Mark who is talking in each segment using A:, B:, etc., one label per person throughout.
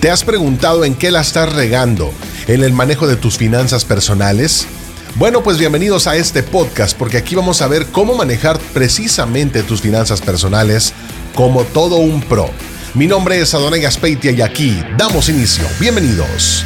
A: ¿Te has preguntado en qué la estás regando? ¿En el manejo de tus finanzas personales? Bueno, pues bienvenidos a este podcast porque aquí vamos a ver cómo manejar precisamente tus finanzas personales como todo un pro. Mi nombre es Adonai Gaspeitia y aquí damos inicio. Bienvenidos.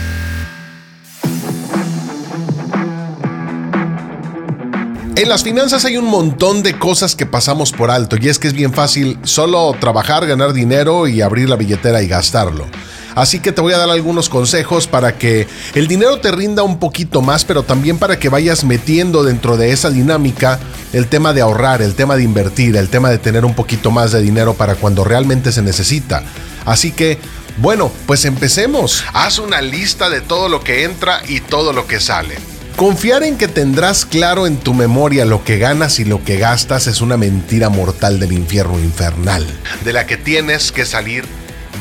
A: En las finanzas hay un montón de cosas que pasamos por alto y es que es bien fácil solo trabajar, ganar dinero y abrir la billetera y gastarlo. Así que te voy a dar algunos consejos para que el dinero te rinda un poquito más, pero también para que vayas metiendo dentro de esa dinámica el tema de ahorrar, el tema de invertir, el tema de tener un poquito más de dinero para cuando realmente se necesita. Así que, bueno, pues empecemos. Haz una lista de todo lo que entra y todo lo que sale. Confiar en que tendrás claro en tu memoria lo que ganas y lo que gastas es una mentira mortal del infierno infernal, de la que tienes que salir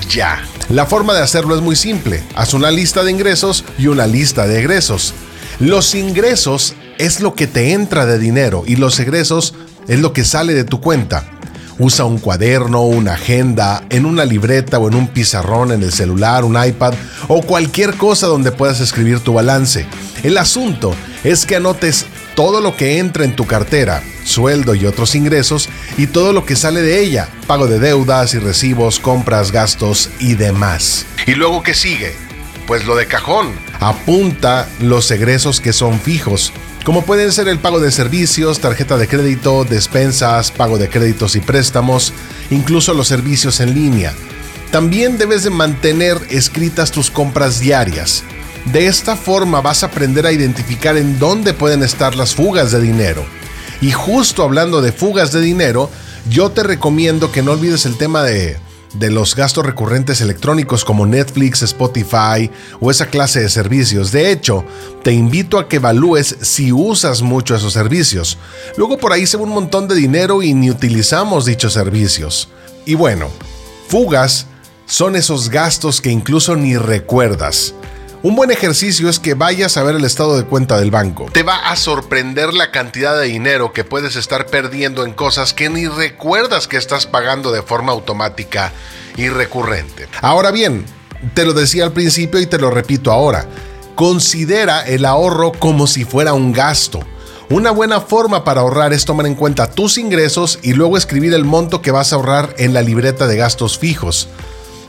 A: ya. La forma de hacerlo es muy simple. Haz una lista de ingresos y una lista de egresos. Los ingresos es lo que te entra de dinero y los egresos es lo que sale de tu cuenta. Usa un cuaderno, una agenda, en una libreta o en un pizarrón en el celular, un iPad o cualquier cosa donde puedas escribir tu balance. El asunto es que anotes todo lo que entra en tu cartera, sueldo y otros ingresos, y todo lo que sale de ella, pago de deudas y recibos, compras, gastos y demás. ¿Y luego qué sigue? Pues lo de cajón. Apunta los egresos que son fijos, como pueden ser el pago de servicios, tarjeta de crédito, despensas, pago de créditos y préstamos, incluso los servicios en línea. También debes de mantener escritas tus compras diarias. De esta forma vas a aprender a identificar en dónde pueden estar las fugas de dinero. Y justo hablando de fugas de dinero, yo te recomiendo que no olvides el tema de, de los gastos recurrentes electrónicos como Netflix, Spotify o esa clase de servicios. De hecho, te invito a que evalúes si usas mucho esos servicios. Luego por ahí se va un montón de dinero y ni utilizamos dichos servicios. Y bueno, fugas son esos gastos que incluso ni recuerdas. Un buen ejercicio es que vayas a ver el estado de cuenta del banco. Te va a sorprender la cantidad de dinero que puedes estar perdiendo en cosas que ni recuerdas que estás pagando de forma automática y recurrente. Ahora bien, te lo decía al principio y te lo repito ahora. Considera el ahorro como si fuera un gasto. Una buena forma para ahorrar es tomar en cuenta tus ingresos y luego escribir el monto que vas a ahorrar en la libreta de gastos fijos.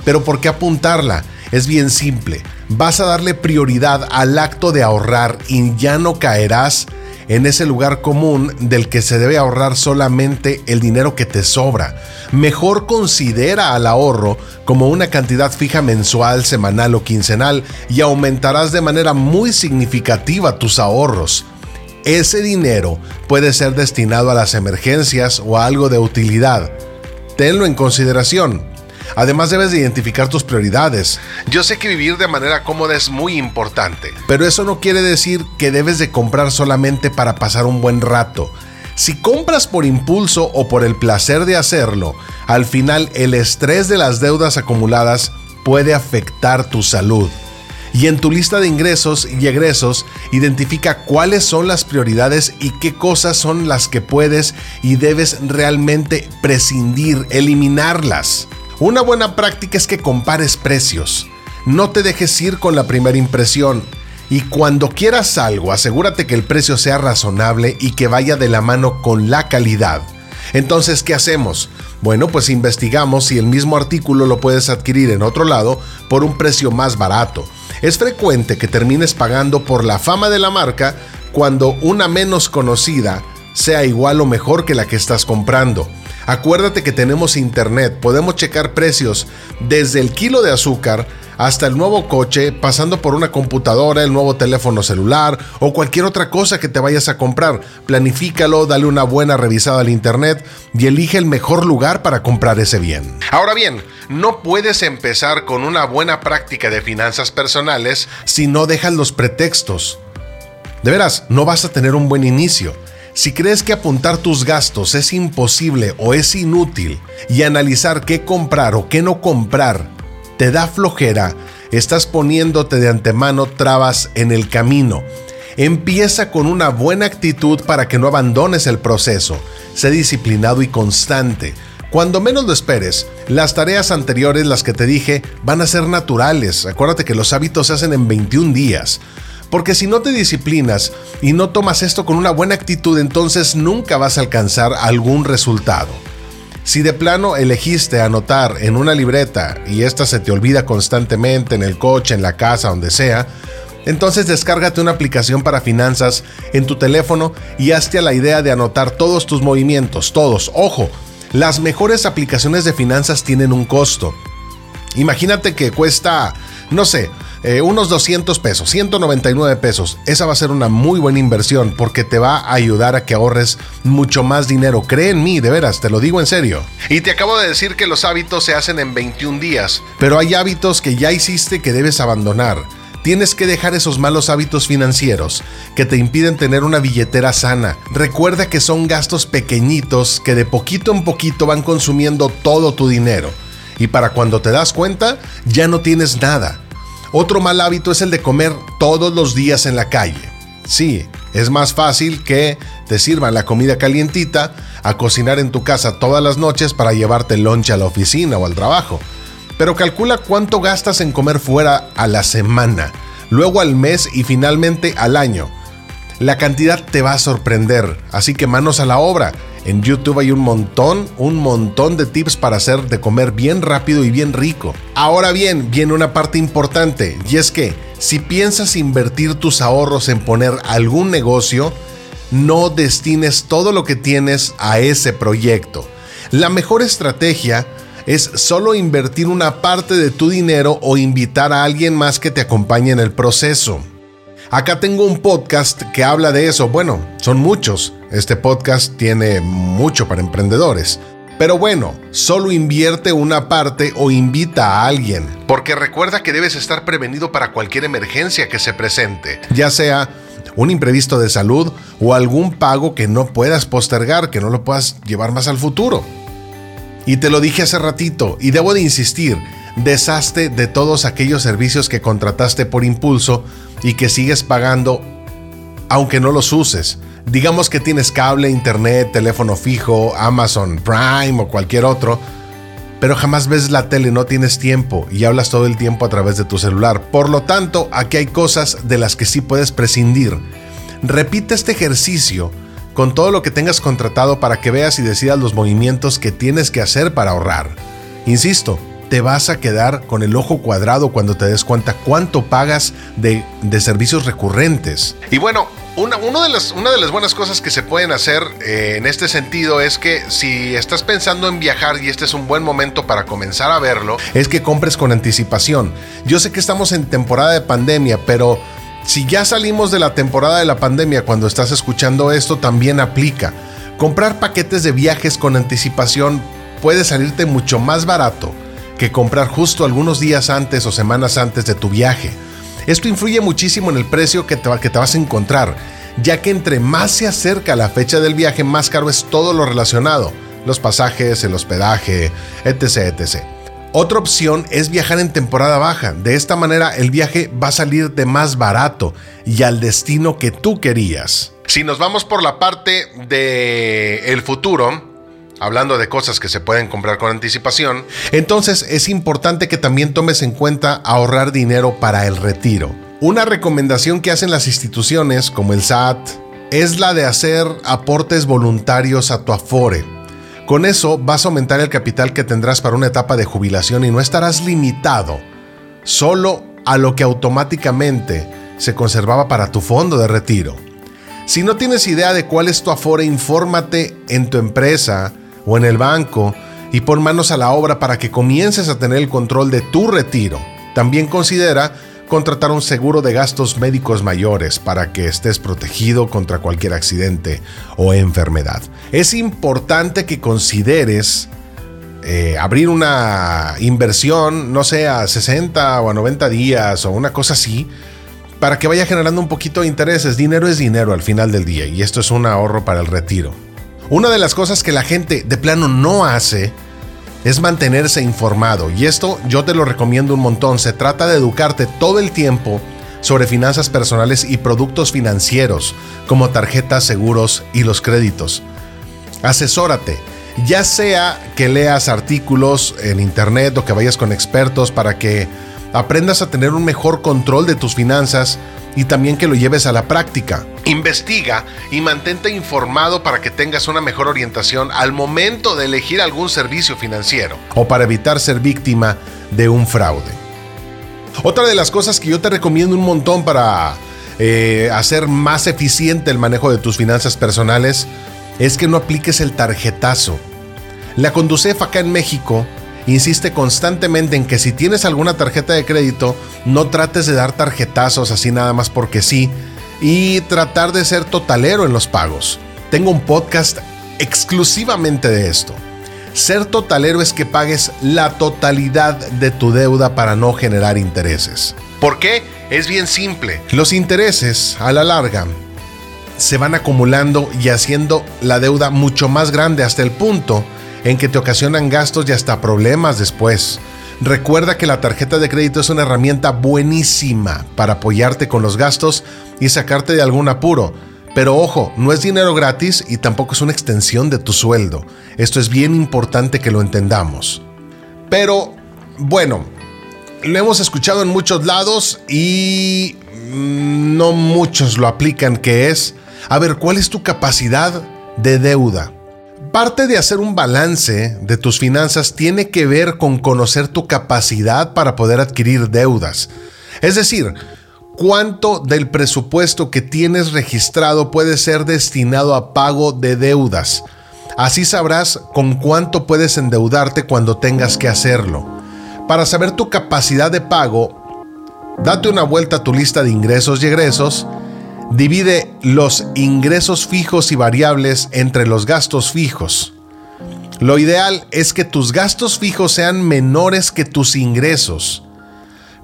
A: Pero ¿por qué apuntarla? Es bien simple. Vas a darle prioridad al acto de ahorrar y ya no caerás en ese lugar común del que se debe ahorrar solamente el dinero que te sobra. Mejor considera al ahorro como una cantidad fija mensual, semanal o quincenal y aumentarás de manera muy significativa tus ahorros. Ese dinero puede ser destinado a las emergencias o a algo de utilidad. Tenlo en consideración. Además debes de identificar tus prioridades. Yo sé que vivir de manera cómoda es muy importante, pero eso no quiere decir que debes de comprar solamente para pasar un buen rato. Si compras por impulso o por el placer de hacerlo, al final el estrés de las deudas acumuladas puede afectar tu salud. Y en tu lista de ingresos y egresos, identifica cuáles son las prioridades y qué cosas son las que puedes y debes realmente prescindir, eliminarlas. Una buena práctica es que compares precios. No te dejes ir con la primera impresión. Y cuando quieras algo, asegúrate que el precio sea razonable y que vaya de la mano con la calidad. Entonces, ¿qué hacemos? Bueno, pues investigamos si el mismo artículo lo puedes adquirir en otro lado por un precio más barato. Es frecuente que termines pagando por la fama de la marca cuando una menos conocida sea igual o mejor que la que estás comprando. Acuérdate que tenemos internet, podemos checar precios desde el kilo de azúcar hasta el nuevo coche, pasando por una computadora, el nuevo teléfono celular o cualquier otra cosa que te vayas a comprar. Planifícalo, dale una buena revisada al internet y elige el mejor lugar para comprar ese bien. Ahora bien, no puedes empezar con una buena práctica de finanzas personales si no dejas los pretextos. De veras, no vas a tener un buen inicio. Si crees que apuntar tus gastos es imposible o es inútil y analizar qué comprar o qué no comprar te da flojera, estás poniéndote de antemano trabas en el camino. Empieza con una buena actitud para que no abandones el proceso. Sé disciplinado y constante. Cuando menos lo esperes, las tareas anteriores, las que te dije, van a ser naturales. Acuérdate que los hábitos se hacen en 21 días. Porque si no te disciplinas y no tomas esto con una buena actitud, entonces nunca vas a alcanzar algún resultado. Si de plano elegiste anotar en una libreta y esta se te olvida constantemente en el coche, en la casa, donde sea, entonces descárgate una aplicación para finanzas en tu teléfono y hazte a la idea de anotar todos tus movimientos, todos. Ojo, las mejores aplicaciones de finanzas tienen un costo. Imagínate que cuesta, no sé, eh, unos 200 pesos, 199 pesos. Esa va a ser una muy buena inversión porque te va a ayudar a que ahorres mucho más dinero. Cree en mí, de veras, te lo digo en serio. Y te acabo de decir que los hábitos se hacen en 21 días, pero hay hábitos que ya hiciste que debes abandonar. Tienes que dejar esos malos hábitos financieros que te impiden tener una billetera sana. Recuerda que son gastos pequeñitos que de poquito en poquito van consumiendo todo tu dinero. Y para cuando te das cuenta, ya no tienes nada. Otro mal hábito es el de comer todos los días en la calle. Sí, es más fácil que te sirvan la comida calientita a cocinar en tu casa todas las noches para llevarte lonche a la oficina o al trabajo pero calcula cuánto gastas en comer fuera a la semana, luego al mes y finalmente al año. La cantidad te va a sorprender, así que manos a la obra. En YouTube hay un montón, un montón de tips para hacer de comer bien rápido y bien rico. Ahora bien, viene una parte importante, y es que si piensas invertir tus ahorros en poner algún negocio, no destines todo lo que tienes a ese proyecto. La mejor estrategia es solo invertir una parte de tu dinero o invitar a alguien más que te acompañe en el proceso. Acá tengo un podcast que habla de eso. Bueno, son muchos. Este podcast tiene mucho para emprendedores. Pero bueno, solo invierte una parte o invita a alguien. Porque recuerda que debes estar prevenido para cualquier emergencia que se presente, ya sea un imprevisto de salud o algún pago que no puedas postergar, que no lo puedas llevar más al futuro. Y te lo dije hace ratito, y debo de insistir, deshazte de todos aquellos servicios que contrataste por impulso y que sigues pagando aunque no los uses. Digamos que tienes cable, internet, teléfono fijo, Amazon Prime o cualquier otro, pero jamás ves la tele, no tienes tiempo y hablas todo el tiempo a través de tu celular. Por lo tanto, aquí hay cosas de las que sí puedes prescindir. Repite este ejercicio con todo lo que tengas contratado para que veas y decidas los movimientos que tienes que hacer para ahorrar. Insisto, te vas a quedar con el ojo cuadrado cuando te des cuenta cuánto pagas de, servicios recurrentes. Y bueno, una, de las, una, de las, buenas cosas que se pueden hacer eh, en este sentido es que si estás pensando en viajar y este es un buen momento para comenzar a verlo, es que compres con anticipación. Yo sé que estamos en temporada de pandemia, pero si ya salimos de la temporada de la pandemia cuando estás escuchando esto, también aplica. Comprar paquetes de viajes con anticipación puede salirte mucho más barato que comprar justo algunos días antes o semanas antes de tu viaje. Esto influye muchísimo en el precio que te, que te vas a encontrar, ya que entre más se acerca la fecha del viaje, más caro es todo lo relacionado, los pasajes, el hospedaje, etc. etc. Otra opción es viajar en temporada baja. De esta manera el viaje va a salir de más barato y al destino que tú querías. Si nos vamos por la parte de el futuro, hablando de cosas que se pueden comprar con anticipación, entonces es importante que también tomes en cuenta ahorrar dinero para el retiro. Una recomendación que hacen las instituciones como el SAT es la de hacer aportes voluntarios a tu Afore. Con eso vas a aumentar el capital que tendrás para una etapa de jubilación y no estarás limitado solo a lo que automáticamente se conservaba para tu fondo de retiro. Si no tienes idea de cuál es tu Afore, infórmate en tu empresa o en el banco y pon manos a la obra para que comiences a tener el control de tu retiro. También considera contratar un seguro de gastos médicos mayores para que estés protegido contra cualquier accidente o enfermedad. Es importante que consideres eh, abrir una inversión, no sé, a 60 o a 90 días o una cosa así, para que vaya generando un poquito de intereses. Dinero es dinero al final del día y esto es un ahorro para el retiro. Una de las cosas que la gente de plano no hace es mantenerse informado y esto yo te lo recomiendo un montón. Se trata de educarte todo el tiempo sobre finanzas personales y productos financieros como tarjetas, seguros y los créditos. Asesórate. Ya sea que leas artículos en internet o que vayas con expertos para que aprendas a tener un mejor control de tus finanzas y también que lo lleves a la práctica. Investiga y mantente informado para que tengas una mejor orientación al momento de elegir algún servicio financiero o para evitar ser víctima de un fraude. Otra de las cosas que yo te recomiendo un montón para eh, hacer más eficiente el manejo de tus finanzas personales es que no apliques el tarjetazo. La Conducef acá en México insiste constantemente en que si tienes alguna tarjeta de crédito, no trates de dar tarjetazos así nada más porque sí y tratar de ser totalero en los pagos. Tengo un podcast exclusivamente de esto. Ser totalero es que pagues la totalidad de tu deuda para no generar intereses. ¿Por qué? Es bien simple. Los intereses, a la larga, se van acumulando y haciendo la deuda mucho más grande hasta el punto en que te ocasionan gastos y hasta problemas después. Recuerda que la tarjeta de crédito es una herramienta buenísima para apoyarte con los gastos y sacarte de algún apuro. Pero ojo, no es dinero gratis y tampoco es una extensión de tu sueldo. Esto es bien importante que lo entendamos. Pero, bueno, lo hemos escuchado en muchos lados y no muchos lo aplican, que es, a ver, ¿cuál es tu capacidad de deuda? Parte de hacer un balance de tus finanzas tiene que ver con conocer tu capacidad para poder adquirir deudas. Es decir, cuánto del presupuesto que tienes registrado puede ser destinado a pago de deudas. Así sabrás con cuánto puedes endeudarte cuando tengas que hacerlo. Para saber tu capacidad de pago, date una vuelta a tu lista de ingresos y egresos divide los ingresos fijos y variables entre los gastos fijos. Lo ideal es que tus gastos fijos sean menores que tus ingresos,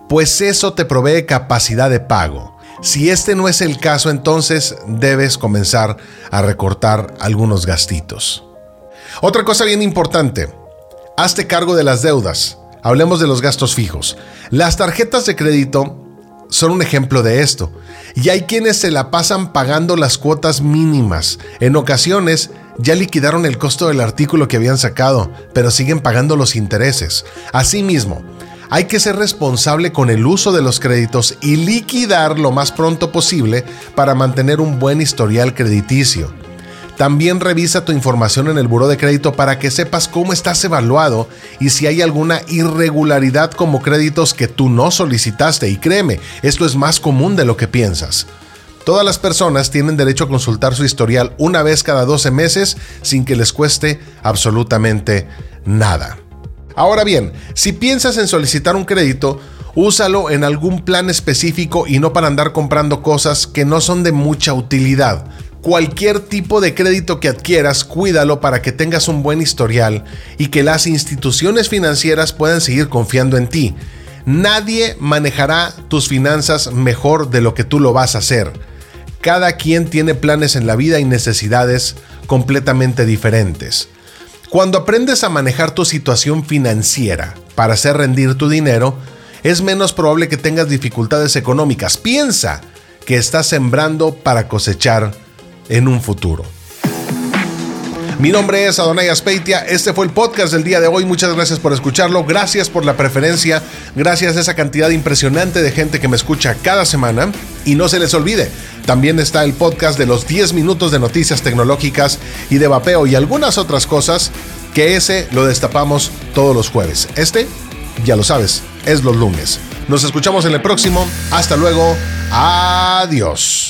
A: pues eso te provee capacidad de pago. Si este no es el caso, entonces debes comenzar a recortar algunos gastitos. Otra cosa bien importante, hazte cargo de las deudas. Hablemos de los gastos fijos. Las tarjetas de crédito son un ejemplo de esto. Y hay quienes se la pasan pagando las cuotas mínimas. En ocasiones ya liquidaron el costo del artículo que habían sacado, pero siguen pagando los intereses. Asimismo, hay que ser responsable con el uso de los créditos y liquidar lo más pronto posible para mantener un buen historial crediticio. También revisa tu información en el buro de crédito para que sepas cómo estás evaluado y si hay alguna irregularidad como créditos que tú no solicitaste. Y créeme, esto es más común de lo que piensas. Todas las personas tienen derecho a consultar su historial una vez cada 12 meses sin que les cueste absolutamente nada. Ahora bien, si piensas en solicitar un crédito, úsalo en algún plan específico y no para andar comprando cosas que no son de mucha utilidad. Cualquier tipo de crédito que adquieras, cuídalo para que tengas un buen historial y que las instituciones financieras puedan seguir confiando en ti. Nadie manejará tus finanzas mejor de lo que tú lo vas a hacer. Cada quien tiene planes en la vida y necesidades completamente diferentes. Cuando aprendes a manejar tu situación financiera para hacer rendir tu dinero, es menos probable que tengas dificultades económicas. Piensa que estás sembrando para cosechar en un futuro. Mi nombre es Adonai Aspeitia, este fue el podcast del día de hoy, muchas gracias por escucharlo, gracias por la preferencia, gracias a esa cantidad impresionante de gente que me escucha cada semana y no se les olvide, también está el podcast de los 10 minutos de noticias tecnológicas y de vapeo y algunas otras cosas que ese lo destapamos todos los jueves. Este, ya lo sabes, es los lunes. Nos escuchamos en el próximo, hasta luego, adiós.